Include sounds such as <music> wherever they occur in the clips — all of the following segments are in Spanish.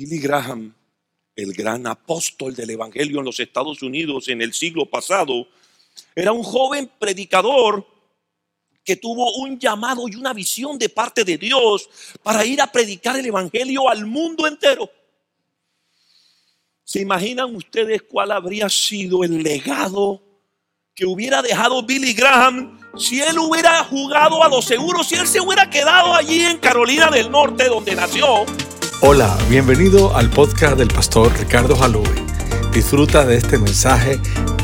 Billy Graham, el gran apóstol del Evangelio en los Estados Unidos en el siglo pasado, era un joven predicador que tuvo un llamado y una visión de parte de Dios para ir a predicar el Evangelio al mundo entero. ¿Se imaginan ustedes cuál habría sido el legado que hubiera dejado Billy Graham si él hubiera jugado a lo seguro, si él se hubiera quedado allí en Carolina del Norte donde nació? Hola, bienvenido al podcast del pastor Ricardo Jalube. Disfruta de este mensaje,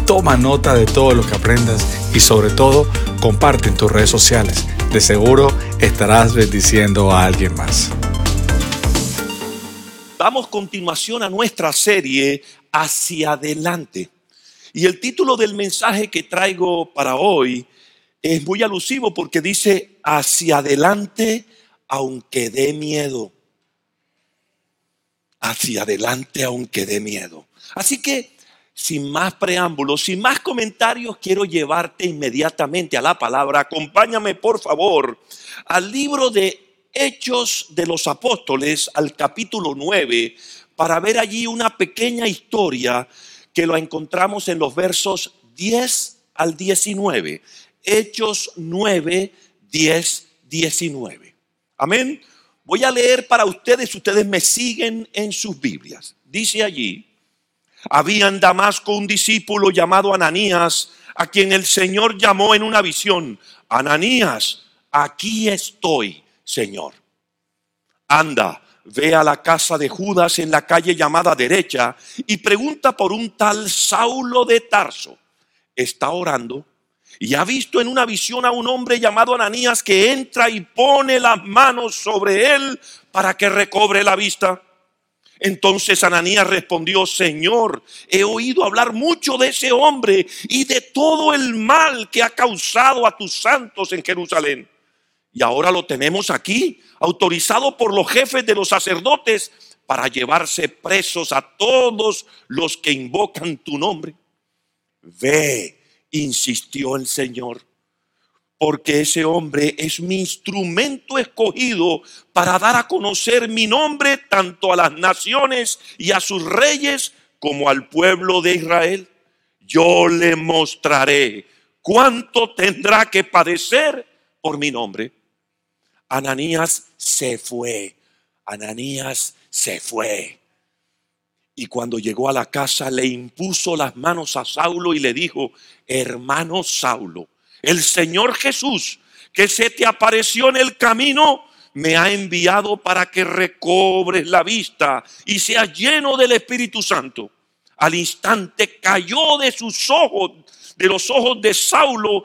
toma nota de todo lo que aprendas y sobre todo comparte en tus redes sociales. De seguro estarás bendiciendo a alguien más. Damos continuación a nuestra serie Hacia adelante. Y el título del mensaje que traigo para hoy es muy alusivo porque dice Hacia adelante aunque dé miedo hacia adelante aunque dé miedo. Así que, sin más preámbulos, sin más comentarios, quiero llevarte inmediatamente a la palabra. Acompáñame, por favor, al libro de Hechos de los Apóstoles, al capítulo 9, para ver allí una pequeña historia que lo encontramos en los versos 10 al 19. Hechos 9, 10, 19. Amén. Voy a leer para ustedes, ustedes me siguen en sus Biblias. Dice allí, había en Damasco un discípulo llamado Ananías, a quien el Señor llamó en una visión, Ananías, aquí estoy, Señor. Anda, ve a la casa de Judas en la calle llamada derecha y pregunta por un tal Saulo de Tarso. Está orando y ha visto en una visión a un hombre llamado Ananías que entra y pone las manos sobre él para que recobre la vista. Entonces Ananías respondió, Señor, he oído hablar mucho de ese hombre y de todo el mal que ha causado a tus santos en Jerusalén. Y ahora lo tenemos aquí, autorizado por los jefes de los sacerdotes para llevarse presos a todos los que invocan tu nombre. Ve insistió el Señor, porque ese hombre es mi instrumento escogido para dar a conocer mi nombre tanto a las naciones y a sus reyes como al pueblo de Israel. Yo le mostraré cuánto tendrá que padecer por mi nombre. Ananías se fue. Ananías se fue. Y cuando llegó a la casa le impuso las manos a Saulo y le dijo, hermano Saulo, el Señor Jesús que se te apareció en el camino, me ha enviado para que recobres la vista y seas lleno del Espíritu Santo. Al instante cayó de sus ojos, de los ojos de Saulo,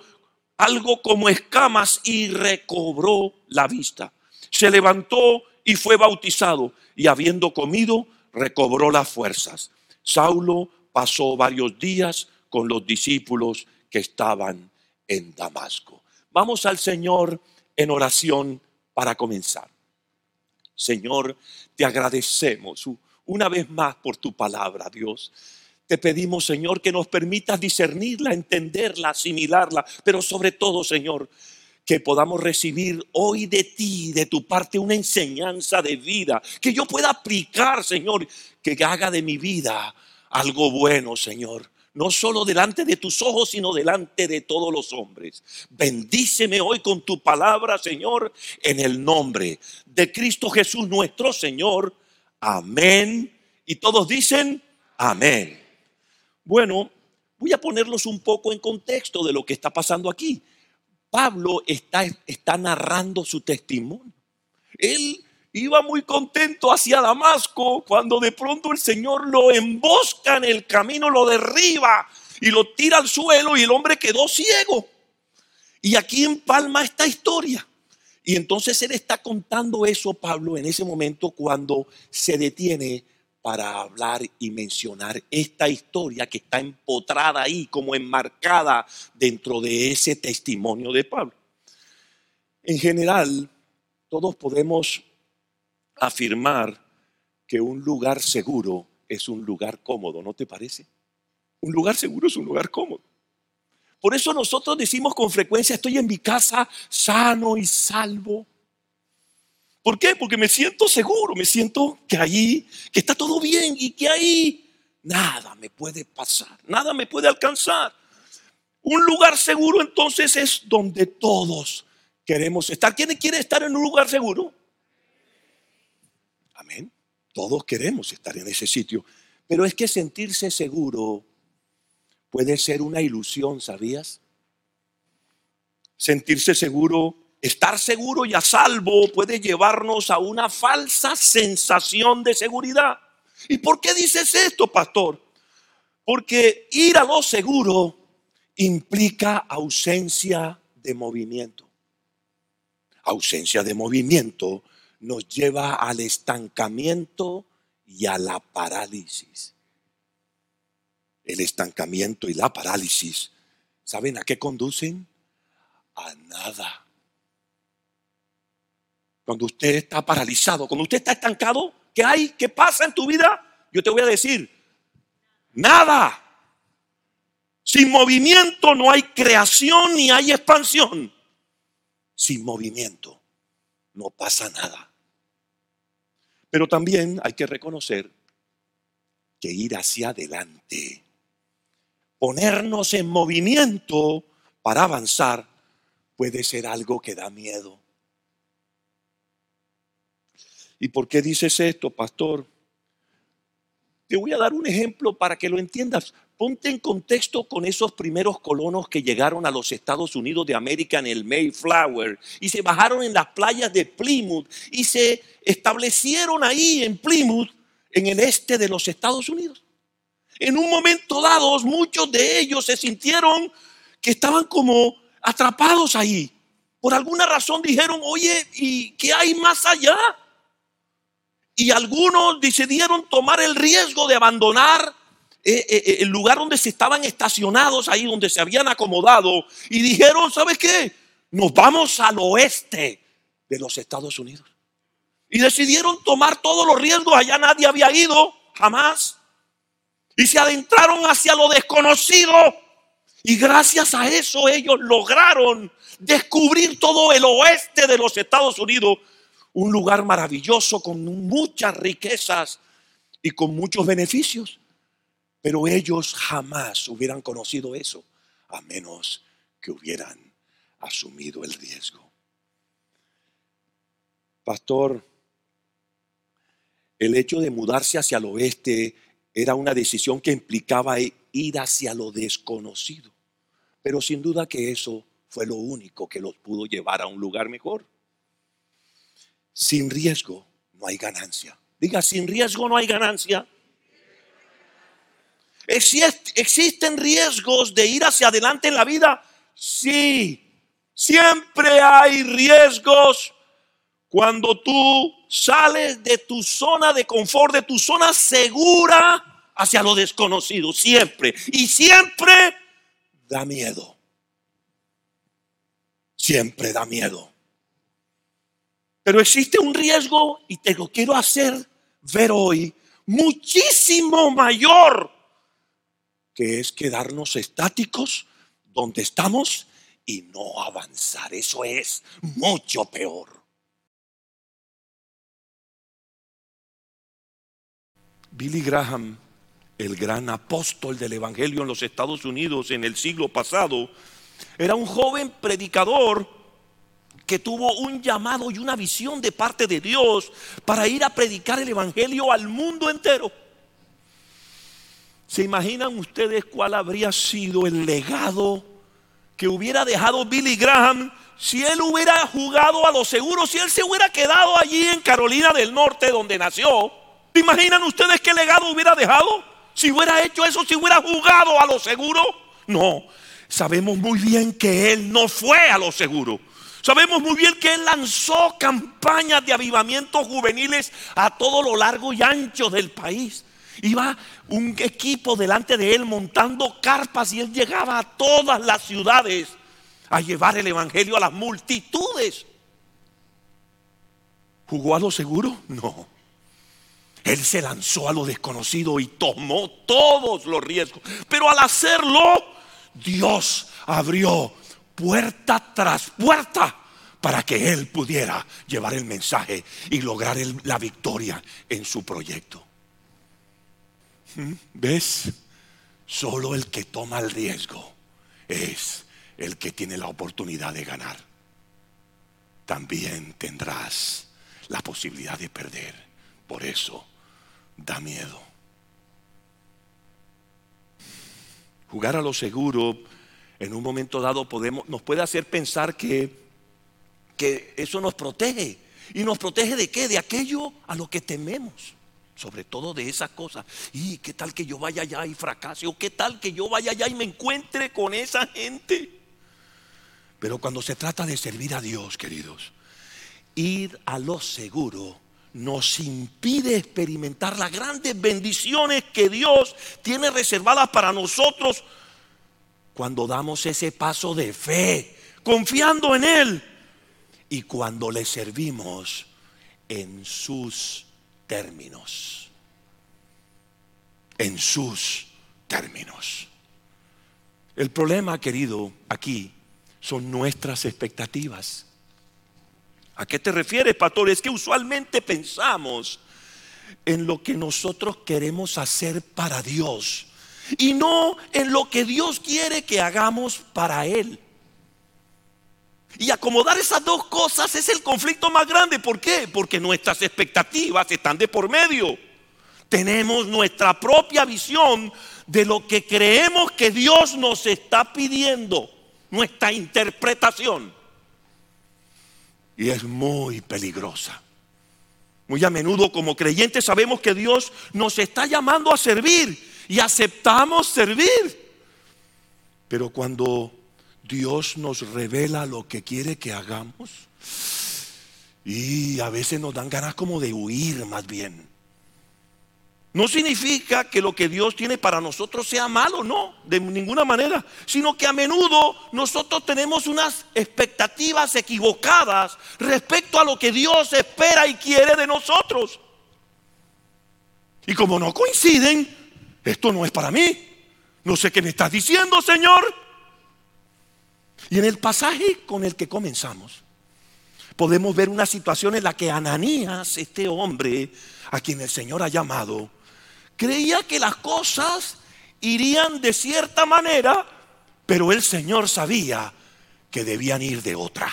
algo como escamas y recobró la vista. Se levantó y fue bautizado y habiendo comido, recobró las fuerzas. Saulo pasó varios días con los discípulos que estaban en Damasco. Vamos al Señor en oración para comenzar. Señor, te agradecemos una vez más por tu palabra, Dios. Te pedimos, Señor, que nos permitas discernirla, entenderla, asimilarla, pero sobre todo, Señor, que podamos recibir hoy de ti, de tu parte, una enseñanza de vida, que yo pueda aplicar, Señor, que haga de mi vida algo bueno, Señor. No solo delante de tus ojos, sino delante de todos los hombres. Bendíceme hoy con tu palabra, Señor, en el nombre de Cristo Jesús nuestro Señor. Amén. Y todos dicen, amén. Bueno, voy a ponerlos un poco en contexto de lo que está pasando aquí. Pablo está, está narrando su testimonio. Él iba muy contento hacia Damasco cuando de pronto el Señor lo embosca en el camino, lo derriba y lo tira al suelo y el hombre quedó ciego. Y aquí empalma esta historia. Y entonces él está contando eso, Pablo, en ese momento cuando se detiene para hablar y mencionar esta historia que está empotrada ahí, como enmarcada dentro de ese testimonio de Pablo. En general, todos podemos afirmar que un lugar seguro es un lugar cómodo, ¿no te parece? Un lugar seguro es un lugar cómodo. Por eso nosotros decimos con frecuencia, estoy en mi casa sano y salvo. ¿Por qué? Porque me siento seguro, me siento que ahí, que está todo bien y que ahí nada me puede pasar, nada me puede alcanzar. Un lugar seguro entonces es donde todos queremos estar. ¿Quién quiere estar en un lugar seguro? Amén. Todos queremos estar en ese sitio. Pero es que sentirse seguro puede ser una ilusión, ¿sabías? Sentirse seguro, estar seguro y a salvo puede llevarnos a una falsa sensación de seguridad. ¿Y por qué dices esto, pastor? Porque ir a lo seguro implica ausencia de movimiento. Ausencia de movimiento nos lleva al estancamiento y a la parálisis. El estancamiento y la parálisis, ¿saben a qué conducen? A nada. Cuando usted está paralizado, cuando usted está estancado, ¿qué hay? ¿Qué pasa en tu vida? Yo te voy a decir, nada. Sin movimiento no hay creación ni hay expansión. Sin movimiento no pasa nada. Pero también hay que reconocer que ir hacia adelante, ponernos en movimiento para avanzar, puede ser algo que da miedo. ¿Y por qué dices esto, pastor? Te voy a dar un ejemplo para que lo entiendas. Ponte en contexto con esos primeros colonos que llegaron a los Estados Unidos de América en el Mayflower y se bajaron en las playas de Plymouth y se establecieron ahí en Plymouth, en el este de los Estados Unidos. En un momento dado, muchos de ellos se sintieron que estaban como atrapados ahí. Por alguna razón dijeron, oye, ¿y qué hay más allá? Y algunos decidieron tomar el riesgo de abandonar eh, eh, eh, el lugar donde se estaban estacionados, ahí donde se habían acomodado, y dijeron, ¿sabes qué? Nos vamos al oeste de los Estados Unidos. Y decidieron tomar todos los riesgos, allá nadie había ido, jamás. Y se adentraron hacia lo desconocido. Y gracias a eso ellos lograron descubrir todo el oeste de los Estados Unidos, un lugar maravilloso con muchas riquezas y con muchos beneficios. Pero ellos jamás hubieran conocido eso a menos que hubieran asumido el riesgo. Pastor, el hecho de mudarse hacia el oeste era una decisión que implicaba ir hacia lo desconocido. Pero sin duda que eso fue lo único que los pudo llevar a un lugar mejor. Sin riesgo no hay ganancia. Diga, sin riesgo no hay ganancia. ¿Existen riesgos de ir hacia adelante en la vida? Sí, siempre hay riesgos cuando tú sales de tu zona de confort, de tu zona segura hacia lo desconocido, siempre. Y siempre da miedo. Siempre da miedo. Pero existe un riesgo, y te lo quiero hacer ver hoy, muchísimo mayor que es quedarnos estáticos donde estamos y no avanzar. Eso es mucho peor. Billy Graham, el gran apóstol del Evangelio en los Estados Unidos en el siglo pasado, era un joven predicador que tuvo un llamado y una visión de parte de Dios para ir a predicar el Evangelio al mundo entero. ¿Se imaginan ustedes cuál habría sido el legado que hubiera dejado Billy Graham si él hubiera jugado a lo seguro, si él se hubiera quedado allí en Carolina del Norte donde nació? ¿Se imaginan ustedes qué legado hubiera dejado? Si hubiera hecho eso, si hubiera jugado a lo seguro. No, sabemos muy bien que él no fue a lo seguro. Sabemos muy bien que él lanzó campañas de avivamientos juveniles a todo lo largo y ancho del país. Iba un equipo delante de él montando carpas y él llegaba a todas las ciudades a llevar el evangelio a las multitudes. ¿Jugó a lo seguro? No. Él se lanzó a lo desconocido y tomó todos los riesgos. Pero al hacerlo, Dios abrió puerta tras puerta para que él pudiera llevar el mensaje y lograr la victoria en su proyecto. ¿Mm? ¿Ves? Solo el que toma el riesgo es el que tiene la oportunidad de ganar. También tendrás la posibilidad de perder. Por eso da miedo. Jugar a lo seguro en un momento dado podemos, nos puede hacer pensar que, que eso nos protege. ¿Y nos protege de qué? De aquello a lo que tememos. Sobre todo de esas cosas. ¿Y qué tal que yo vaya allá y fracase? ¿O qué tal que yo vaya allá y me encuentre con esa gente? Pero cuando se trata de servir a Dios, queridos, ir a lo seguro nos impide experimentar las grandes bendiciones que Dios tiene reservadas para nosotros cuando damos ese paso de fe, confiando en Él y cuando le servimos en sus términos. En sus términos. El problema, querido, aquí son nuestras expectativas. ¿A qué te refieres, pastor? Es que usualmente pensamos en lo que nosotros queremos hacer para Dios y no en lo que Dios quiere que hagamos para Él. Y acomodar esas dos cosas es el conflicto más grande. ¿Por qué? Porque nuestras expectativas están de por medio. Tenemos nuestra propia visión de lo que creemos que Dios nos está pidiendo, nuestra interpretación y es muy peligrosa. Muy a menudo como creyentes sabemos que Dios nos está llamando a servir y aceptamos servir. Pero cuando Dios nos revela lo que quiere que hagamos, y a veces nos dan ganas como de huir más bien. No significa que lo que Dios tiene para nosotros sea malo, no, de ninguna manera, sino que a menudo nosotros tenemos unas expectativas equivocadas respecto a lo que Dios espera y quiere de nosotros. Y como no coinciden, esto no es para mí. No sé qué me estás diciendo, Señor. Y en el pasaje con el que comenzamos, podemos ver una situación en la que Ananías, este hombre a quien el Señor ha llamado, creía que las cosas irían de cierta manera, pero el Señor sabía que debían ir de otra.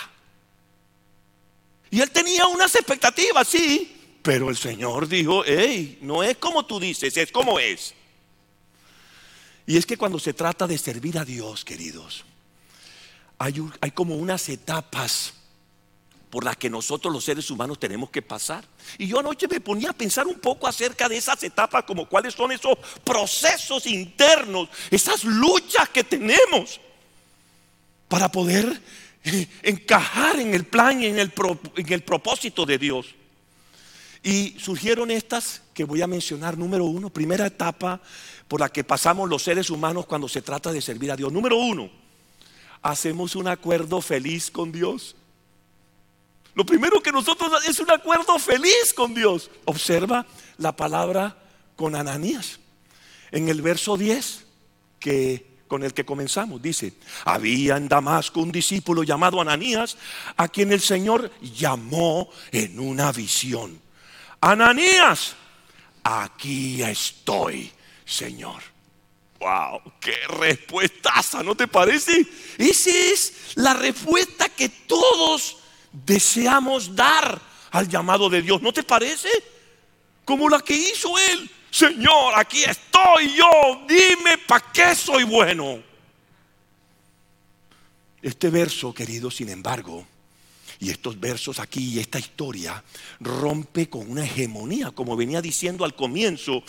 Y él tenía unas expectativas, sí, pero el Señor dijo, hey, no es como tú dices, es como es. Y es que cuando se trata de servir a Dios, queridos, hay, como unas etapas por las que nosotros los seres humanos tenemos que pasar. Y yo anoche me ponía a pensar un poco acerca de esas etapas, como cuáles son esos procesos internos, esas luchas que tenemos para poder eh, encajar en el plan y en el, en el propósito de Dios. Y surgieron estas que voy a mencionar. Número uno, primera etapa por la que pasamos los seres humanos cuando se trata de servir a Dios. Número uno, hacemos un acuerdo feliz con Dios. Lo primero que nosotros es un acuerdo feliz con Dios. Observa la palabra con Ananías. En el verso 10 que con el que comenzamos dice, había en Damasco un discípulo llamado Ananías a quien el Señor llamó en una visión. Ananías, aquí estoy, Señor. Wow, qué respuestaza, ¿no te parece? Esa es la respuesta que todos deseamos dar al llamado de Dios. ¿No te parece? Como la que hizo él. Señor, aquí estoy yo. Dime para qué soy bueno. Este verso, querido, sin embargo, y estos versos aquí y esta historia rompe con una hegemonía, como venía diciendo al comienzo.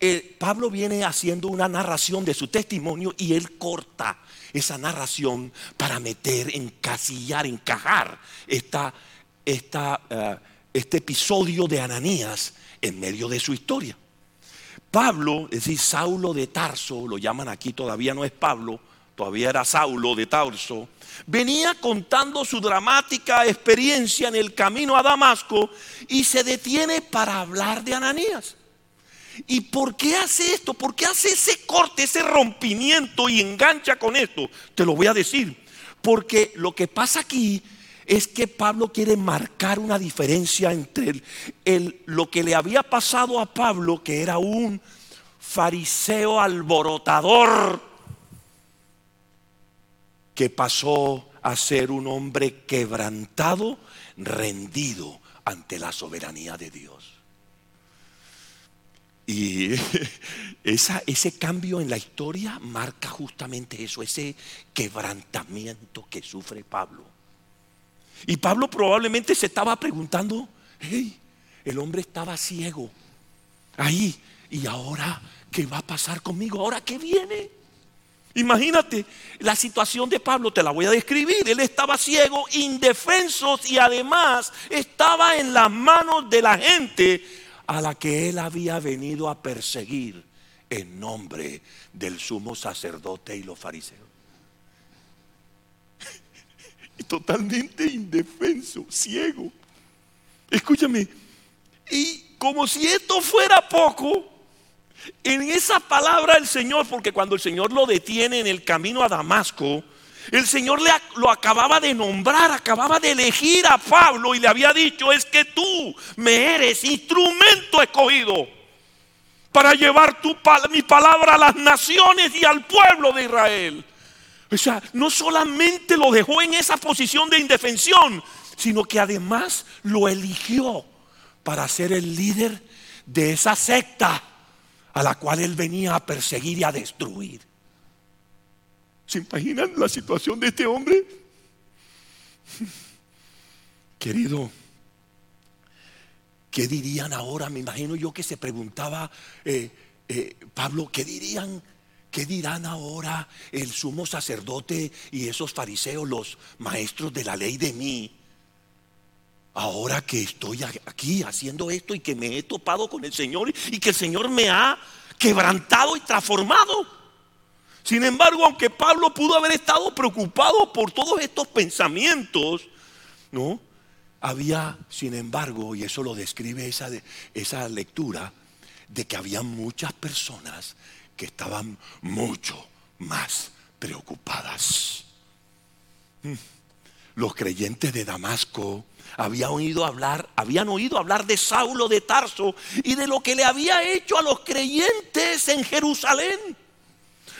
Eh, Pablo viene haciendo una narración de su testimonio y él corta esa narración para meter, encasillar, encajar esta, eh, este episodio de Ananías en medio de su historia. Pablo, es decir, Saulo de Tarso, lo llaman aquí, todavía no es Pablo, todavía era Saulo de Tarso, venía contando su dramática experiencia en el camino a Damasco y se detiene para hablar de Ananías. ¿Y por qué hace esto? ¿Por qué hace ese corte, ese rompimiento y engancha con esto? Te lo voy a decir. Porque lo que pasa aquí es que Pablo quiere marcar una diferencia entre el, lo que le había pasado a Pablo, que era un fariseo alborotador, que pasó a ser un hombre quebrantado, rendido ante la soberanía de Dios. Y <laughs> esa, ese cambio en la historia marca justamente eso, ese quebrantamiento que sufre Pablo. Y Pablo probablemente se estaba preguntando, hey, el hombre estaba ciego ahí, y ahora, ¿qué va a pasar conmigo? ¿Ahora qué viene? Imagínate la situación de Pablo, te la voy a describir. Él estaba ciego, indefenso y además estaba en las manos de la gente a la que él había venido a perseguir en nombre del sumo sacerdote y los fariseos. <laughs> Y totalmente indefenso, ciego. Escúchame, y como si esto fuera poco, en esa palabra el Señor, porque cuando el Señor lo detiene en el camino a Damasco, el Señor le, lo acababa de nombrar, acababa de elegir a Pablo y le había dicho, es que tú me eres instrumento escogido para llevar mi palabra a las naciones y al pueblo de Israel. O sea, no solamente lo dejó en esa posición de indefensión, sino que además lo eligió para ser el líder de esa secta a la cual él venía a perseguir y a destruir. ¿Se imaginan la situación de este hombre? Querido, ¿qué dirían ahora? Me imagino yo que se preguntaba eh, eh, Pablo, ¿qué dirían? ¿Qué dirán ahora el sumo sacerdote y esos fariseos, los maestros de la ley de mí? Ahora que estoy aquí haciendo esto y que me he topado con el Señor y que el Señor me ha quebrantado y transformado. Sin embargo, aunque Pablo pudo haber estado preocupado por todos estos pensamientos, ¿no? Había, sin embargo, y eso lo describe esa, esa lectura, de que había muchas personas que estaban mucho más preocupadas. Mm. Los creyentes de Damasco habían oído hablar, habían oído hablar de Saulo de Tarso y de lo que le había hecho a los creyentes en Jerusalén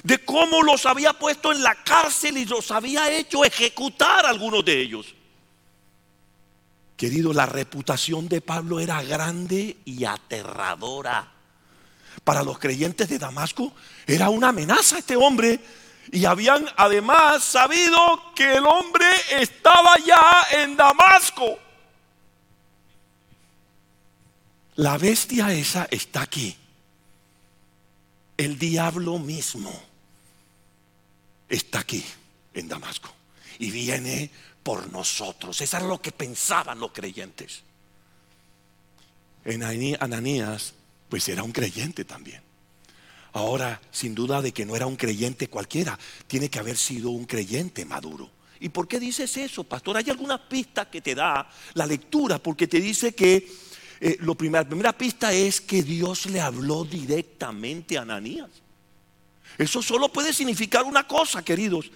de cómo los había puesto en la cárcel y los había hecho ejecutar algunos de ellos. Querido, la reputación de Pablo era grande y aterradora. Para los creyentes de Damasco era una amenaza este hombre. Y habían además sabido que el hombre estaba ya en Damasco. La bestia esa está aquí. El diablo mismo está aquí, en Damasco, y viene por nosotros. Eso era lo que pensaban los creyentes. En Ananías, pues era un creyente también. Ahora, sin duda de que no era un creyente cualquiera, tiene que haber sido un creyente maduro. ¿Y por qué dices eso, pastor? Hay alguna pista que te da la lectura, porque te dice que eh, lo la primera pista es que Dios le habló directamente a Ananías. Eso solo puede significar una cosa, queridos,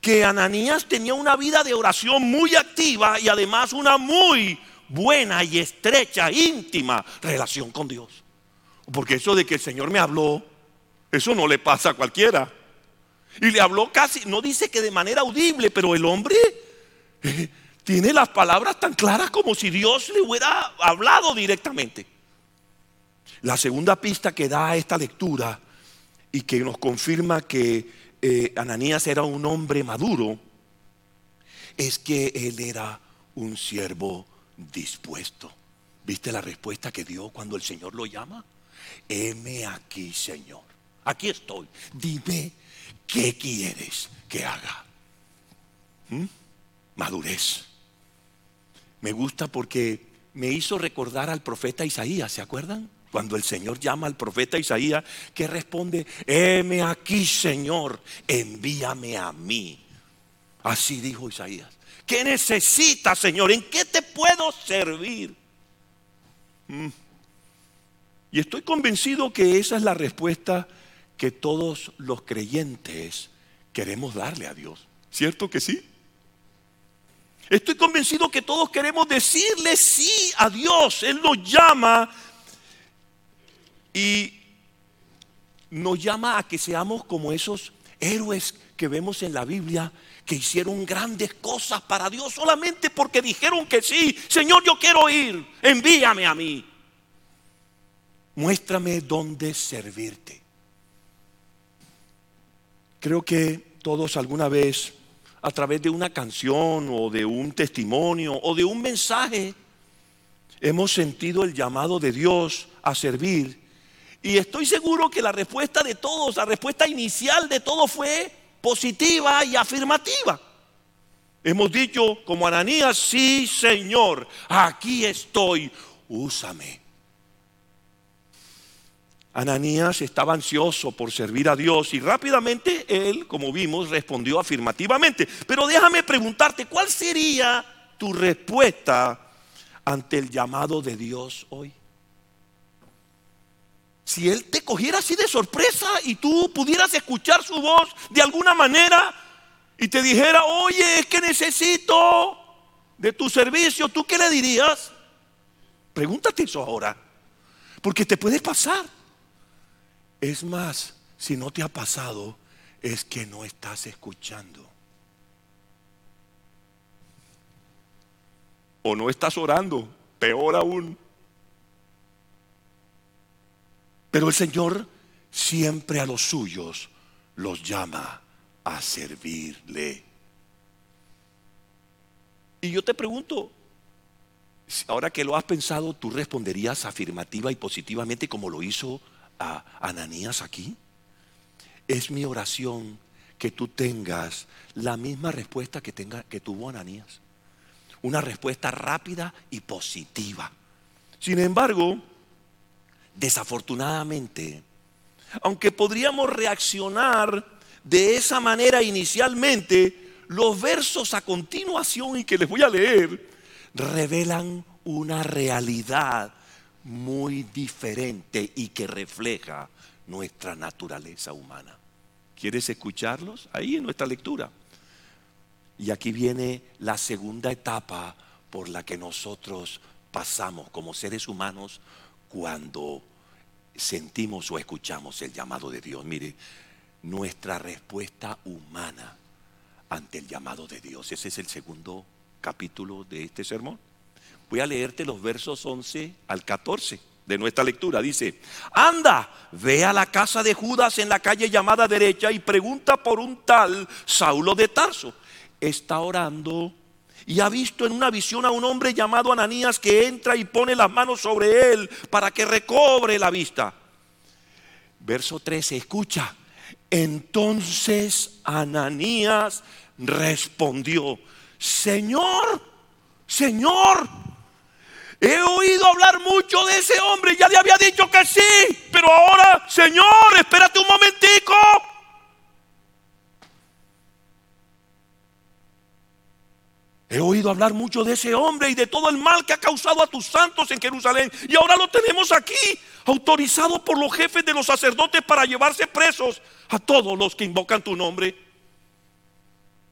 que Ananías tenía una vida de oración muy activa y además una muy buena y estrecha, íntima relación con Dios. Porque eso de que el Señor me habló, eso no le pasa a cualquiera. Y le habló casi, no dice que de manera audible, pero el hombre eh, tiene las palabras tan claras como si Dios le hubiera hablado directamente. La segunda pista que da esta lectura y que nos confirma que eh, Ananías era un hombre maduro, es que él era un siervo dispuesto. ¿Viste la respuesta que dio cuando el Señor lo llama? Heme aquí, Señor. Aquí estoy. Dime qué quieres que haga. ¿Mm? Madurez. Me gusta porque me hizo recordar al profeta Isaías, ¿se acuerdan? Cuando el Señor llama al profeta Isaías, que responde, heme aquí Señor, envíame a mí. Así dijo Isaías. ¿Qué necesitas, Señor? ¿En qué te puedo servir? Mm. Y estoy convencido que esa es la respuesta que todos los creyentes queremos darle a Dios. ¿Cierto que sí? Estoy convencido que todos queremos decirle sí a Dios. Él nos llama y nos llama a que seamos como esos héroes que vemos en la Biblia que hicieron grandes cosas para Dios solamente porque dijeron que sí. Señor, yo quiero ir. Envíame a mí. Muéstrame dónde servirte. Creo que todos alguna vez a través de una canción o de un testimonio o de un mensaje, hemos sentido el llamado de Dios a servir. Y estoy seguro que la respuesta de todos, la respuesta inicial de todos fue positiva y afirmativa. Hemos dicho como Ananías, sí Señor, aquí estoy, úsame. Ananías estaba ansioso por servir a Dios y rápidamente él, como vimos, respondió afirmativamente. Pero déjame preguntarte, ¿cuál sería tu respuesta ante el llamado de Dios hoy? Si Él te cogiera así de sorpresa y tú pudieras escuchar su voz de alguna manera y te dijera, oye, es que necesito de tu servicio, ¿tú qué le dirías? Pregúntate eso ahora, porque te puede pasar. Es más, si no te ha pasado, es que no estás escuchando. O no estás orando, peor aún. Pero el Señor siempre a los suyos los llama a servirle. Y yo te pregunto, ahora que lo has pensado, ¿tú responderías afirmativa y positivamente como lo hizo a Ananías aquí? Es mi oración que tú tengas la misma respuesta que, tenga, que tuvo Ananías. Una respuesta rápida y positiva. Sin embargo, desafortunadamente, aunque podríamos reaccionar de esa manera inicialmente, los versos a continuación y que les voy a leer revelan una realidad muy diferente y que refleja nuestra naturaleza humana. ¿Quieres escucharlos? Ahí en nuestra lectura. Y aquí viene la segunda etapa por la que nosotros pasamos como seres humanos cuando sentimos o escuchamos el llamado de Dios. Mire, nuestra respuesta humana ante el llamado de Dios. Ese es el segundo capítulo de este sermón. Voy a leerte los versos 11 al 14 de nuestra lectura. Dice, anda, ve a la casa de Judas en la calle llamada derecha y pregunta por un tal Saulo de Tarso. Está orando y ha visto en una visión a un hombre llamado Ananías que entra y pone las manos sobre él para que recobre la vista. Verso 13, escucha. Entonces Ananías respondió, Señor, Señor, He oído hablar mucho de ese hombre, ya le había dicho que sí, pero ahora, Señor, espérate un momentico. He oído hablar mucho de ese hombre y de todo el mal que ha causado a tus santos en Jerusalén. Y ahora lo tenemos aquí, autorizado por los jefes de los sacerdotes para llevarse presos a todos los que invocan tu nombre.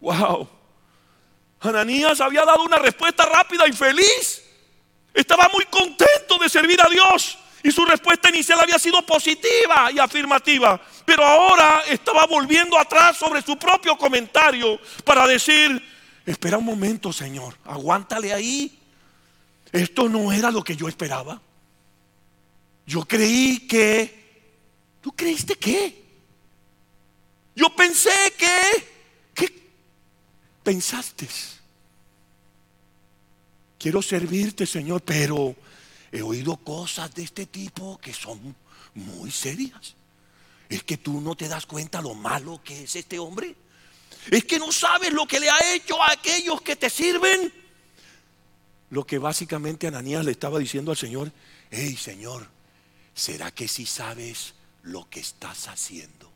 Wow. Ananías había dado una respuesta rápida y feliz. Estaba muy contento de servir a Dios y su respuesta inicial había sido positiva y afirmativa. Pero ahora estaba volviendo atrás sobre su propio comentario para decir, espera un momento Señor, aguántale ahí. Esto no era lo que yo esperaba. Yo creí que... ¿Tú creíste qué? Yo pensé que... ¿Qué pensaste? Quiero servirte, Señor, pero he oído cosas de este tipo que son muy serias. Es que tú no te das cuenta lo malo que es este hombre. Es que no sabes lo que le ha hecho a aquellos que te sirven. Lo que básicamente Ananías le estaba diciendo al Señor, hey Señor, ¿será que sí sabes lo que estás haciendo?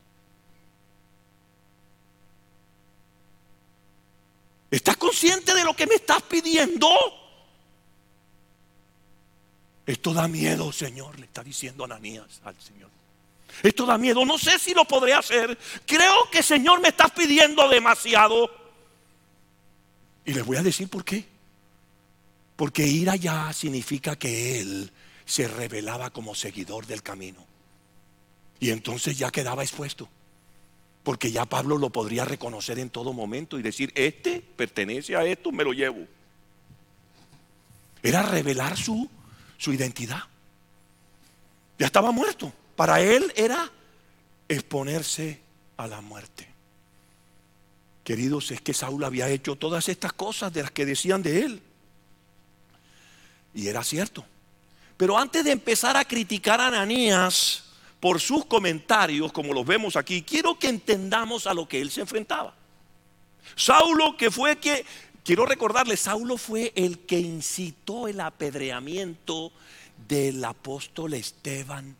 ¿Estás consciente de lo que me estás pidiendo? Esto da miedo, Señor, le está diciendo Ananías al Señor. Esto da miedo, no sé si lo podré hacer. Creo que, Señor, me estás pidiendo demasiado. Y les voy a decir por qué. Porque ir allá significa que él se revelaba como seguidor del camino. Y entonces ya quedaba expuesto. Porque ya Pablo lo podría reconocer en todo momento y decir, este pertenece a esto, me lo llevo. Era revelar su, su identidad. Ya estaba muerto. Para él era exponerse a la muerte. Queridos, es que Saúl había hecho todas estas cosas de las que decían de él. Y era cierto. Pero antes de empezar a criticar a Ananías por sus comentarios, como los vemos aquí, quiero que entendamos a lo que él se enfrentaba. Saulo, que fue que, quiero recordarle, Saulo fue el que incitó el apedreamiento del apóstol Esteban.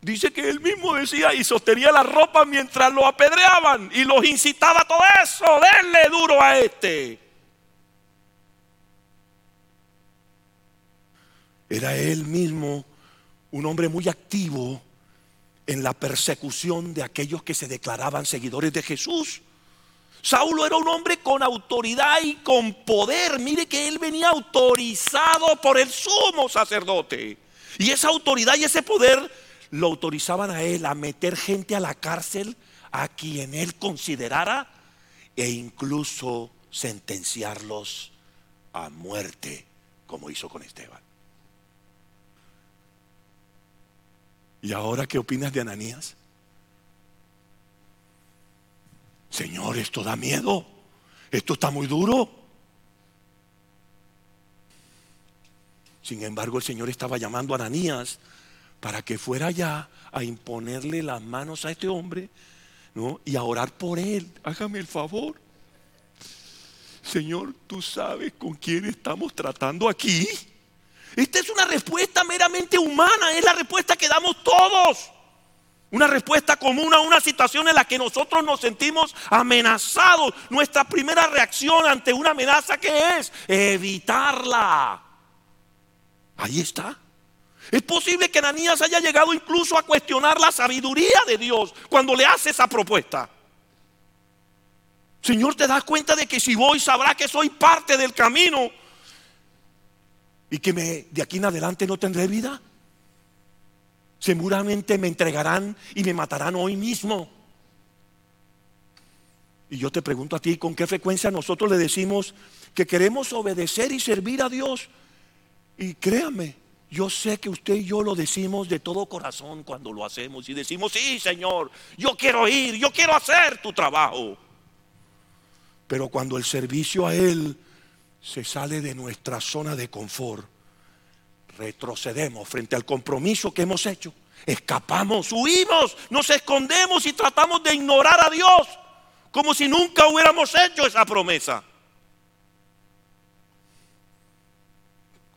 Dice que él mismo decía y sostenía la ropa mientras lo apedreaban y los incitaba a todo eso, denle duro a este. Era él mismo un hombre muy activo en la persecución de aquellos que se declaraban seguidores de Jesús. Saulo era un hombre con autoridad y con poder. Mire que él venía autorizado por el sumo sacerdote. Y esa autoridad y ese poder lo autorizaban a él a meter gente a la cárcel a quien él considerara e incluso sentenciarlos a muerte, como hizo con Esteban. ¿Y ahora qué opinas de Ananías? Señor, esto da miedo. Esto está muy duro. Sin embargo, el Señor estaba llamando a Ananías para que fuera allá a imponerle las manos a este hombre ¿no? y a orar por él. Hágame el favor. Señor, tú sabes con quién estamos tratando aquí. Esta es una respuesta meramente humana, es la respuesta que damos todos. Una respuesta común a una situación en la que nosotros nos sentimos amenazados. Nuestra primera reacción ante una amenaza que es evitarla. Ahí está. Es posible que Ananías haya llegado incluso a cuestionar la sabiduría de Dios cuando le hace esa propuesta. Señor, te das cuenta de que si voy sabrá que soy parte del camino y que me, de aquí en adelante no tendré vida. Seguramente me entregarán y me matarán hoy mismo. Y yo te pregunto a ti, ¿con qué frecuencia nosotros le decimos que queremos obedecer y servir a Dios? Y créame, yo sé que usted y yo lo decimos de todo corazón cuando lo hacemos y decimos, sí, Señor, yo quiero ir, yo quiero hacer tu trabajo. Pero cuando el servicio a Él se sale de nuestra zona de confort, retrocedemos frente al compromiso que hemos hecho, escapamos, huimos, nos escondemos y tratamos de ignorar a Dios como si nunca hubiéramos hecho esa promesa.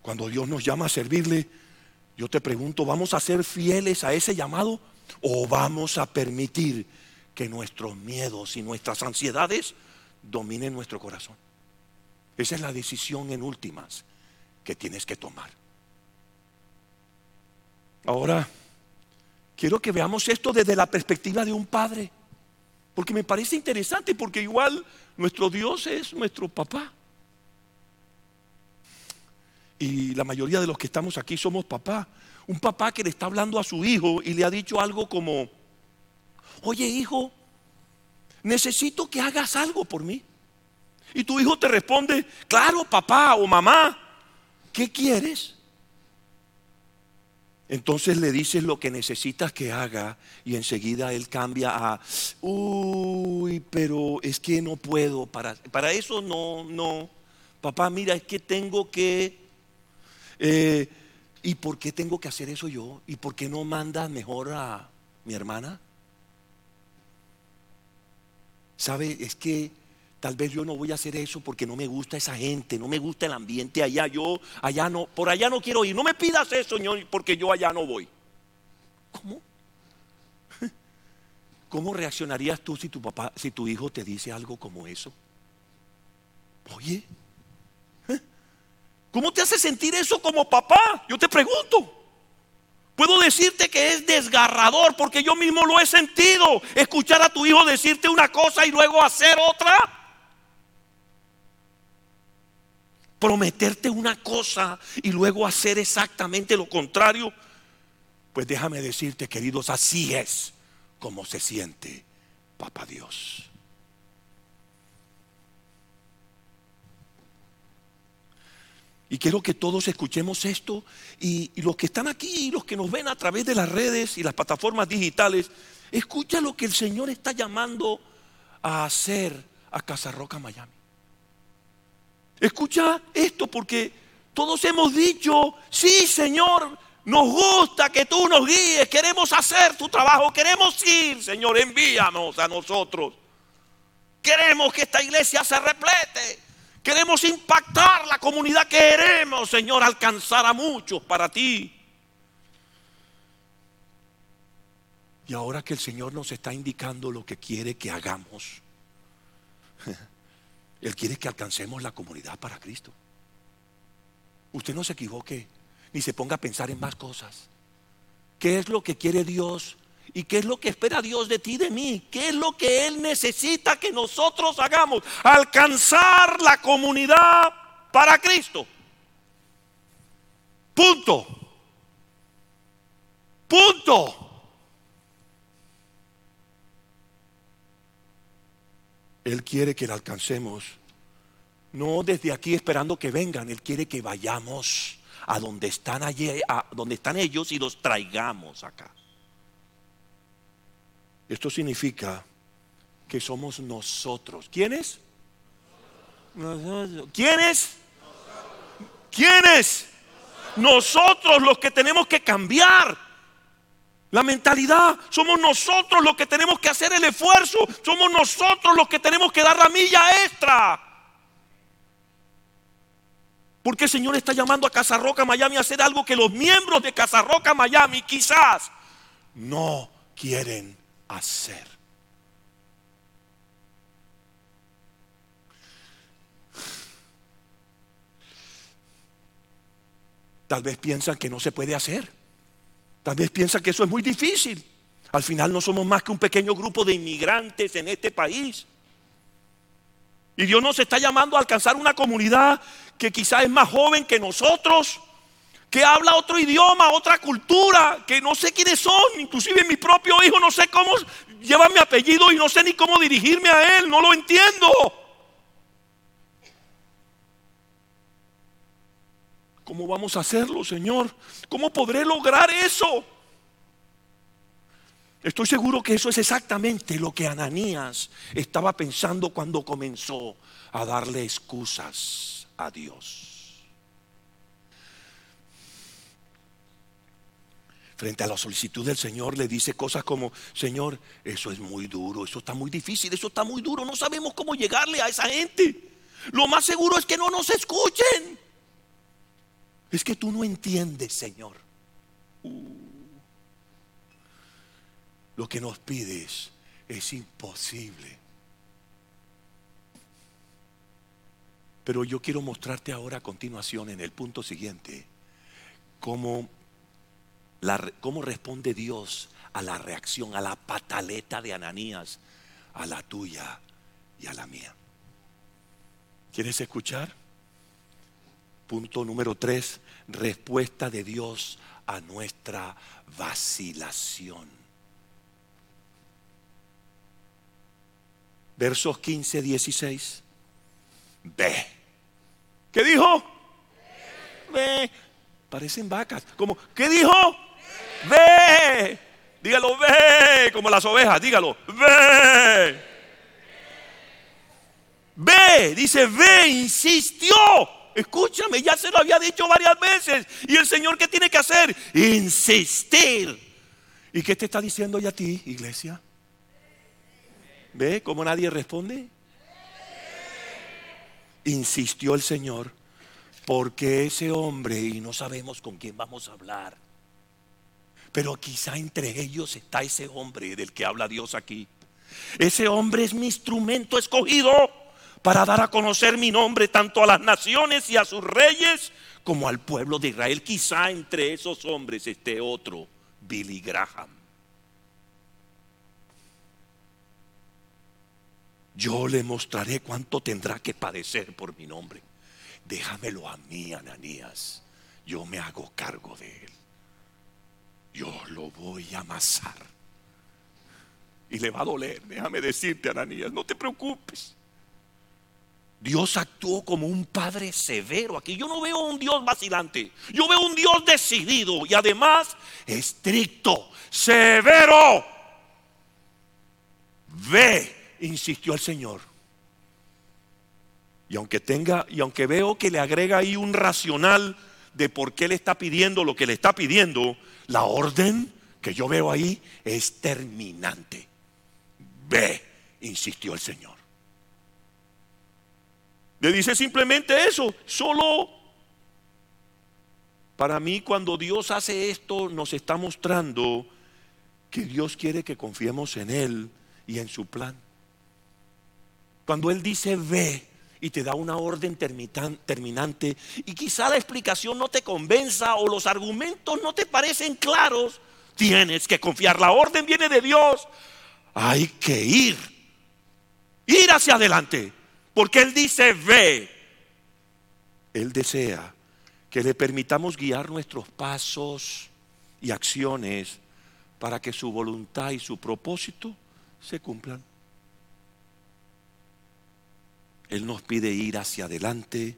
Cuando Dios nos llama a servirle, yo te pregunto, ¿vamos a ser fieles a ese llamado o vamos a permitir que nuestros miedos y nuestras ansiedades dominen nuestro corazón? Esa es la decisión en últimas que tienes que tomar. Ahora, quiero que veamos esto desde la perspectiva de un padre, porque me parece interesante, porque igual nuestro Dios es nuestro papá. Y la mayoría de los que estamos aquí somos papá. Un papá que le está hablando a su hijo y le ha dicho algo como, oye hijo, necesito que hagas algo por mí. Y tu hijo te responde, claro, papá o mamá, ¿qué quieres? Entonces le dices lo que necesitas que haga y enseguida él cambia a, uy, pero es que no puedo, para, para eso no, no. Papá, mira, es que tengo que... Eh, ¿Y por qué tengo que hacer eso yo? ¿Y por qué no manda mejor a mi hermana? ¿Sabe? Es que Tal vez yo no voy a hacer eso porque no me gusta esa gente, no me gusta el ambiente allá. Yo allá no, por allá no quiero ir. No me pidas eso, Señor, porque yo allá no voy. ¿Cómo? <laughs> ¿Cómo reaccionarías tú si tu papá, si tu hijo te dice algo como eso? Oye, ¿eh? ¿cómo te hace sentir eso como papá? Yo te pregunto. Puedo decirte que es desgarrador porque yo mismo lo he sentido. Escuchar a tu hijo decirte una cosa y luego hacer otra. Prometerte una cosa y luego hacer exactamente lo contrario? Pues déjame decirte, queridos, así es como se siente Papá Dios. Y quiero que todos escuchemos esto y, los que están aquí y los que nos ven a través de las redes y las plataformas digitales, escucha lo que el Señor está llamando a hacer a Casarroca, Miami. Escucha esto porque todos hemos dicho, sí Señor, nos gusta que tú nos guíes, queremos hacer tu trabajo, queremos ir, Señor, envíanos a nosotros. Queremos que esta iglesia se replete. Queremos impactar la comunidad. Queremos, Señor, alcanzar a muchos para ti. Y ahora que el Señor nos está indicando lo que quiere que hagamos, Él quiere que alcancemos la comunidad para Cristo. Usted no se equivoque, ni se ponga a pensar en más cosas. ¿Qué es lo que quiere Dios ¿Y qué es lo que espera Dios de ti de mí? ¿Qué es lo que Él necesita que nosotros hagamos? Alcanzar la comunidad para Cristo. Punto. Punto. Él quiere que la alcancemos. No desde aquí esperando que vengan. Él quiere que vayamos a donde están allí, a donde están ellos y los traigamos acá. Esto significa que somos nosotros. ¿Quiénes? ¿Quiénes? ¿Quiénes? Nosotros los que tenemos que cambiar la mentalidad. Somos nosotros los que tenemos que hacer el esfuerzo. Somos nosotros los que tenemos que dar la milla extra. Porque el Señor está llamando a Casarroca Miami a hacer algo que los miembros de Casarroca Miami quizás no quieren hacer. Tal vez piensan que no se puede hacer. Tal vez piensan que eso es muy difícil. Al final no somos más que un pequeño grupo de inmigrantes en este país. Y Dios nos está llamando a alcanzar una comunidad que quizás es más joven que nosotros, que habla otro idioma, otra cultura, que no sé quiénes son, inclusive mi propio hijo no sé cómo lleva mi apellido y no sé ni cómo dirigirme a él, no lo entiendo. ¿Cómo vamos a hacerlo, Señor? ¿Cómo podré lograr eso? Estoy seguro que eso es exactamente lo que Ananías estaba pensando cuando comenzó a darle excusas a Dios. frente a la solicitud del Señor le dice cosas como, Señor, eso es muy duro, eso está muy difícil, eso está muy duro, no sabemos cómo llegarle a esa gente. Lo más seguro es que no nos escuchen. Es que tú no entiendes, Señor. Uh. Lo que nos pides es imposible. Pero yo quiero mostrarte ahora a continuación en el punto siguiente cómo ¿Cómo responde Dios a la reacción, a la pataleta de Ananías, a la tuya y a la mía? ¿Quieres escuchar? Punto número tres, respuesta de Dios a nuestra vacilación. Versos 15, 16. Ve. ¿Qué dijo? Ve. Parecen vacas. Como, ¿qué dijo? Ve. Dígalo, ve. Como las ovejas, dígalo. Ve. Ve. Dice, ve. Insistió. Escúchame, ya se lo había dicho varias veces. ¿Y el Señor qué tiene que hacer? Insistir. ¿Y qué te está diciendo ya a ti, iglesia? ¿Ve cómo nadie responde? Insistió el Señor, porque ese hombre, y no sabemos con quién vamos a hablar, pero quizá entre ellos está ese hombre del que habla Dios aquí. Ese hombre es mi instrumento escogido para dar a conocer mi nombre tanto a las naciones y a sus reyes como al pueblo de Israel. Quizá entre esos hombres esté otro, Billy Graham. Yo le mostraré cuánto tendrá que padecer por mi nombre. déjamelo a mí, Ananías. Yo me hago cargo de él. Yo lo voy a amasar. Y le va a doler, déjame decirte, Ananías, no te preocupes. Dios actuó como un padre severo aquí. Yo no veo un Dios vacilante. Yo veo un Dios decidido y además estricto, severo. Ve, insistió el Señor. Y aunque tenga, y aunque veo que le agrega ahí un racional de por qué le está pidiendo lo que le está pidiendo, la orden que yo veo ahí es terminante. Ve, insistió el Señor. Le dice simplemente eso, solo para mí cuando Dios hace esto nos está mostrando que Dios quiere que confiemos en Él y en su plan. Cuando Él dice ve y te da una orden terminante y quizá la explicación no te convenza o los argumentos no te parecen claros, tienes que confiar. La orden viene de Dios. Hay que ir. Ir hacia adelante. Porque Él dice, ve. Él desea que le permitamos guiar nuestros pasos y acciones para que su voluntad y su propósito se cumplan. Él nos pide ir hacia adelante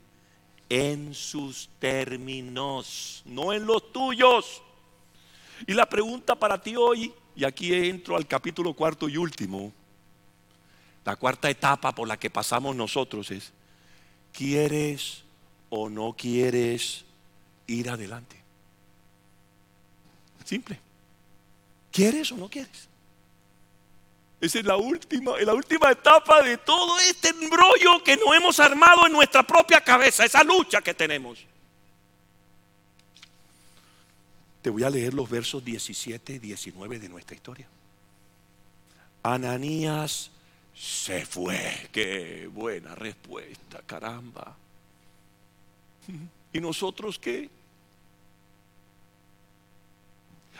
en sus términos, no en los tuyos. Y la pregunta para ti hoy, y aquí entro al capítulo cuarto y último, la cuarta etapa por la que pasamos nosotros es, ¿quieres o no quieres ir adelante? Simple. ¿Quieres o no quieres? Esa es la última, la última etapa de todo este embrollo que no hemos armado en nuestra propia cabeza, esa lucha que tenemos. Te voy a leer los versos 17 y 19 de nuestra historia. Ananías se fue. Qué buena respuesta, caramba. ¿Y nosotros qué?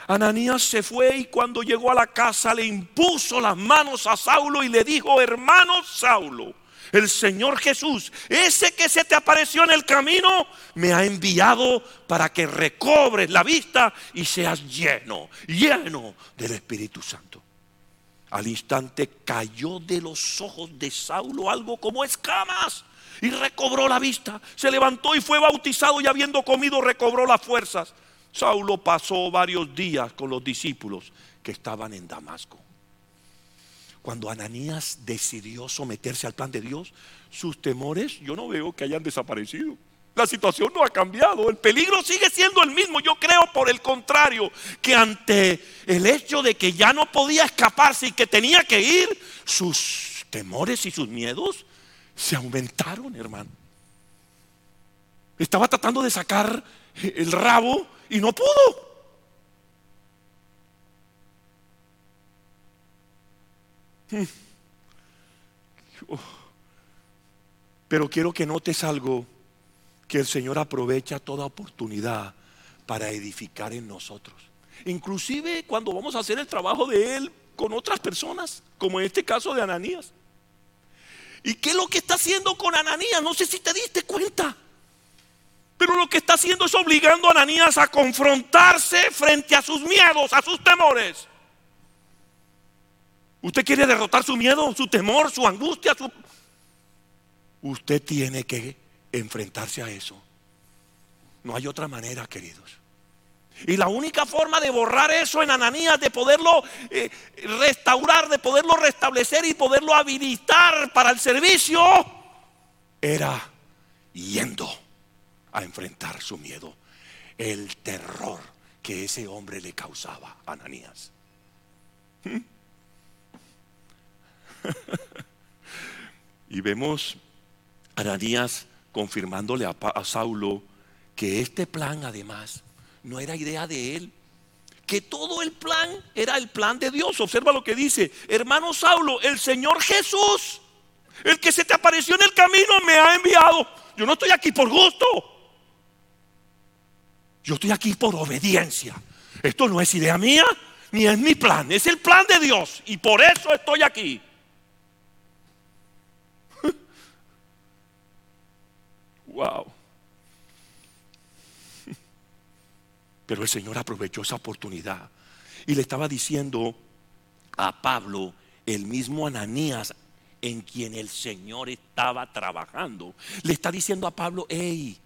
Ananías se fue y cuando llegó a la casa le impuso las manos a Saulo y le dijo, hermano Saulo, el Señor Jesús, ese que se te apareció en el camino, me ha enviado para que recobres la vista y seas lleno, lleno del Espíritu Santo. Al instante cayó de los ojos de Saulo algo como escamas y recobró la vista. Se levantó y fue bautizado y habiendo comido recobró las fuerzas. Saulo pasó varios días con los discípulos que estaban en Damasco. Cuando Ananías decidió someterse al plan de Dios, sus temores yo no veo que hayan desaparecido. La situación no ha cambiado, el peligro sigue siendo el mismo. Yo creo por el contrario que ante el hecho de que ya no podía escaparse y que tenía que ir, sus temores y sus miedos se aumentaron, hermano. Estaba tratando de sacar el rabo y no pudo. Hmm. Pero quiero que notes algo, que el Señor aprovecha toda oportunidad para edificar en nosotros. Inclusive cuando vamos a hacer el trabajo de Él con otras personas, como en este caso de Ananías. ¿Y qué es lo que está haciendo con Ananías? No sé si te diste cuenta. Pero lo que está haciendo es obligando a Ananías a confrontarse frente a sus miedos, a sus temores. Usted quiere derrotar su miedo, su temor, su angustia, su... Usted tiene que enfrentarse a eso. No hay otra manera, queridos. Y la única forma de borrar eso en Ananías, de poderlo eh, restaurar, de poderlo restablecer y poderlo habilitar para el servicio, era yendo a enfrentar su miedo, el terror que ese hombre le causaba a Ananías. ¿Mm? <laughs> y vemos a Ananías confirmándole a, Saulo que este plan además no era idea de él, que todo el plan era el plan de Dios. Observa lo que dice, hermano Saulo, el Señor Jesús, el que se te apareció en el camino, me ha enviado. Yo no estoy aquí por gusto. Yo estoy aquí por obediencia. Esto no es idea mía, ni es mi plan, es el plan de Dios. Y por eso estoy aquí. Wow. <laughs> Pero el Señor aprovechó esa oportunidad y le estaba diciendo a Pablo, el mismo Ananías en quien el Señor estaba trabajando, le está diciendo a Pablo, hey,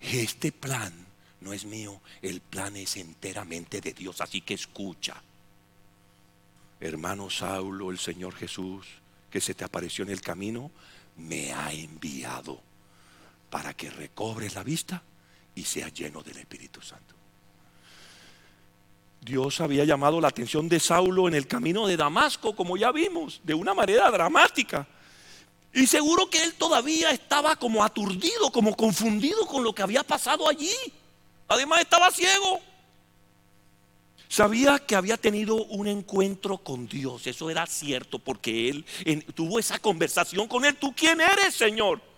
este plan no es mío, el plan es enteramente de Dios, así que escucha. Hermano Saulo, el Señor Jesús, que se te apareció en el camino, me ha enviado para que recobres la vista y seas lleno del Espíritu Santo. Dios había llamado la atención de Saulo en el camino de Damasco, como ya vimos, de una manera dramática. Y seguro que él todavía estaba como aturdido, como confundido con lo que había pasado allí. Además estaba ciego. Sabía que había tenido un encuentro con Dios, eso era cierto, porque él tuvo esa conversación con él. ¿Tú quién eres, Señor?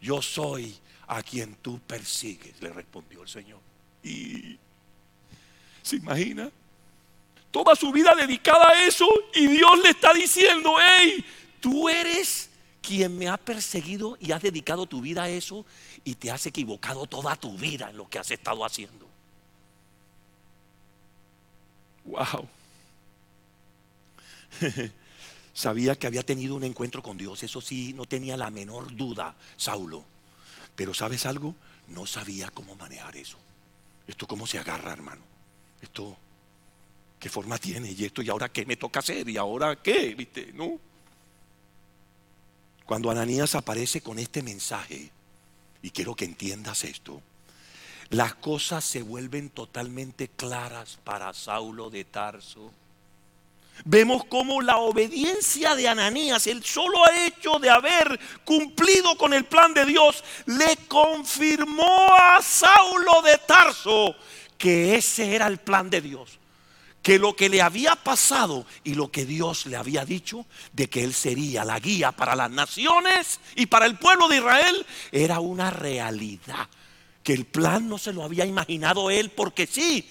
Yo soy a quien tú persigues, le respondió el Señor. Y ¿se imagina? Toda su vida dedicada a eso y Dios le está diciendo, hey, tú eres quien me ha perseguido y has dedicado tu vida a eso y te has equivocado toda tu vida en lo que has estado haciendo. Wow. <laughs> Sabía que había tenido un encuentro con Dios, eso sí, no tenía la menor duda, Saulo. Pero ¿sabes algo? No sabía cómo manejar eso. Esto cómo se agarra, hermano. Esto, ¿qué forma tiene? Y esto, ¿y ahora qué me toca hacer? ¿Y ahora qué? ¿Viste? ¿No? Cuando Ananías aparece con este mensaje, y quiero que entiendas esto, las cosas se vuelven totalmente claras para Saulo de Tarso. Vemos cómo la obediencia de Ananías, el solo hecho de haber cumplido con el plan de Dios, le confirmó a Saulo de Tarso que ese era el plan de Dios. Que lo que le había pasado y lo que Dios le había dicho de que él sería la guía para las naciones y para el pueblo de Israel era una realidad que el plan no se lo había imaginado él porque sí,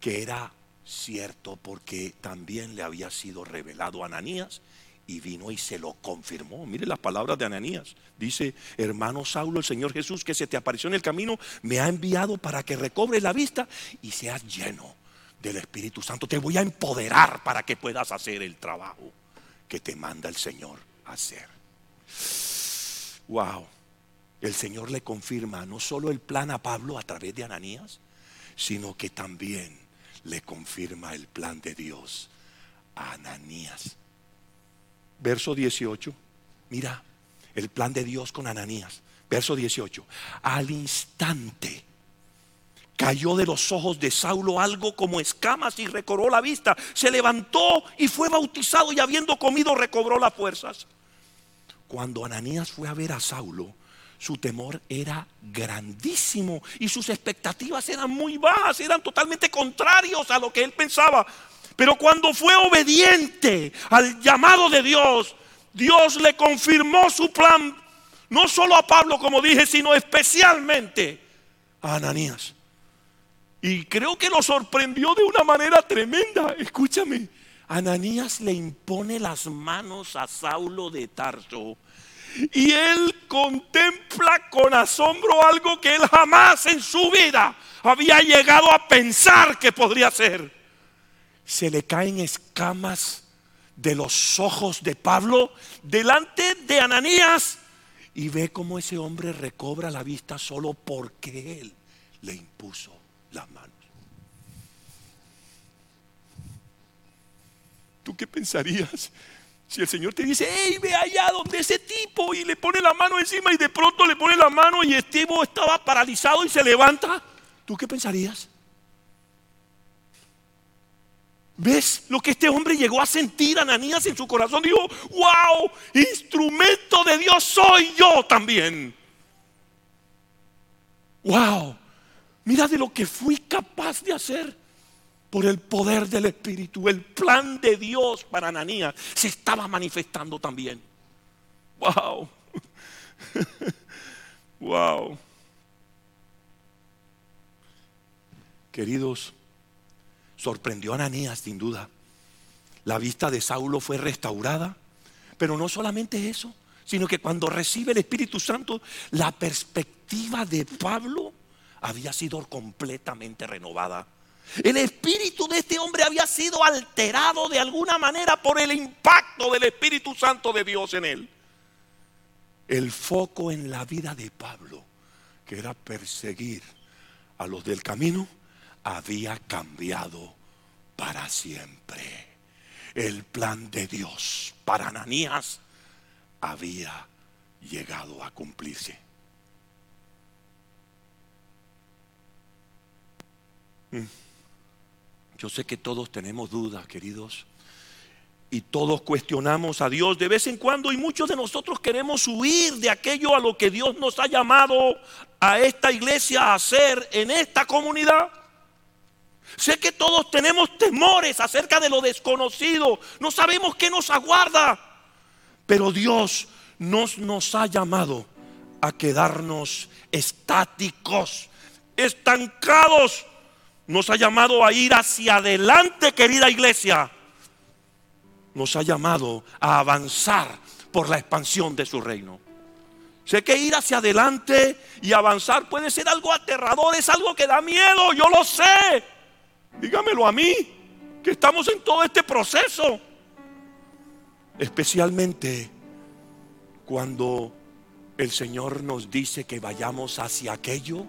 que era cierto porque también le había sido revelado a Ananías y vino y se lo confirmó. Mire las palabras de Ananías. Dice, hermano Saulo, el Señor Jesús que se te apareció en el camino, me ha enviado para que recobres la vista y seas lleno del Espíritu Santo. Te voy a empoderar para que puedas hacer el trabajo que te manda el Señor hacer. Wow el Señor le confirma no solo el plan a Pablo a través de Ananías, sino que también le confirma el plan de Dios a Ananías. Verso 18, mira el plan de Dios con Ananías. Verso 18, al instante cayó de los ojos de Saulo algo como escamas y recobró la vista. Se levantó y fue bautizado y habiendo comido recobró las fuerzas. Cuando Ananías fue a ver a Saulo, su temor era grandísimo y sus expectativas eran muy bajas, eran totalmente contrarios a lo que él pensaba. Pero cuando fue obediente al llamado de Dios, Dios le confirmó su plan, no solo a Pablo, como dije, sino especialmente a Ananías. Y creo que lo sorprendió de una manera tremenda. Escúchame, Ananías le impone las manos a Saulo de Tarso y él contempla con asombro algo que él jamás en su vida había llegado a pensar que podría ser. Se le caen escamas de los ojos de Pablo delante de Ananías y ve cómo ese hombre recobra la vista solo porque él le impuso las manos. ¿Tú qué pensarías si el Señor te dice, hey, ve allá donde ese tipo y le pone la mano encima y de pronto le pone la mano y Estivo estaba paralizado y se levanta, ¿tú qué pensarías? ¿Ves lo que este hombre llegó a sentir Ananías en su corazón? Dijo, wow, instrumento de Dios soy yo también. Wow, mira de lo que fui capaz de hacer por el poder del Espíritu. El plan de Dios para Ananías se estaba manifestando también. Wow. <laughs> wow. Queridos, sorprendió a Ananías sin duda. La vista de Saulo fue restaurada, pero no solamente eso, sino que cuando recibe el Espíritu Santo, la perspectiva de Pablo había sido completamente renovada. El espíritu de este hombre había sido alterado de alguna manera por el impacto del Espíritu Santo de Dios en él. El foco en la vida de Pablo, que era perseguir a los del camino, había cambiado para siempre. El plan de Dios para Ananías había llegado a cumplirse. Mm. Yo sé que todos tenemos dudas, queridos. Y todos cuestionamos a Dios de vez en cuando y muchos de nosotros queremos huir de aquello a lo que Dios nos ha llamado a esta iglesia a hacer en esta comunidad. Sé que todos tenemos temores acerca de lo desconocido. No sabemos qué nos aguarda. Pero Dios nos, nos ha llamado a quedarnos estáticos, estancados nos ha llamado a ir hacia adelante, querida iglesia. Nos ha llamado a avanzar por la expansión de su reino. Sé que ir hacia adelante y avanzar puede ser algo aterrador, es algo que da miedo, yo lo sé. Dígamelo a mí, que estamos en todo este proceso. Especialmente cuando el Señor nos dice que vayamos hacia aquello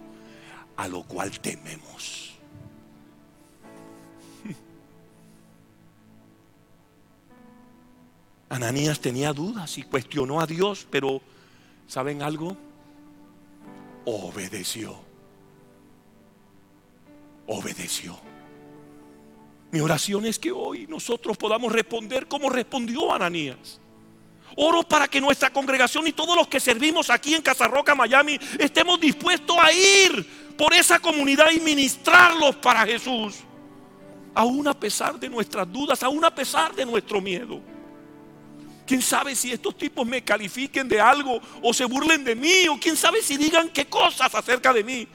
a lo cual tememos. Ananías tenía dudas y cuestionó a Dios, pero ¿saben algo? Obedeció. Obedeció. Mi oración es que hoy nosotros podamos responder como respondió Ananías. Oro para que nuestra congregación y todos los que servimos aquí en Casarroca, Miami, estemos dispuestos a ir por esa comunidad y ministrarlos para Jesús. Aún a pesar de nuestras dudas, aún a pesar de nuestro miedo. ¿Quién sabe si estos tipos me califiquen de algo o se burlen de mí? O quién sabe si digan qué cosas acerca de mí.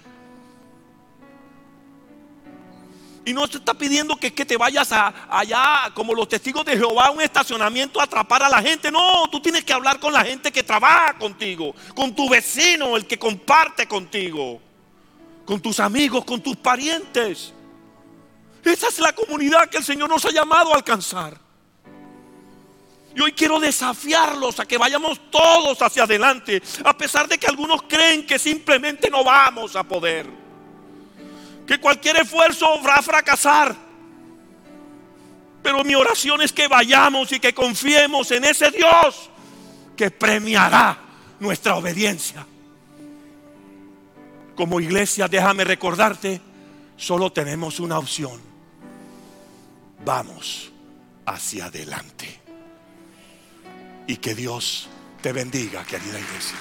Y no te está pidiendo que, que te vayas allá como los testigos de Jehová a un estacionamiento a atrapar a la gente. No, tú tienes que hablar con la gente que trabaja contigo, con tu vecino, el que comparte contigo, con tus amigos, con tus parientes. Esa es la comunidad que el Señor nos ha llamado a alcanzar. Y hoy quiero desafiarlos a que vayamos todos hacia adelante, a pesar de que algunos creen que simplemente no vamos a poder. Que cualquier esfuerzo va a fracasar. Pero mi oración es que vayamos y que confiemos en ese Dios que premiará nuestra obediencia. Como iglesia, déjame recordarte, solo tenemos una opción. Vamos hacia adelante y que Dios te bendiga, querida iglesia.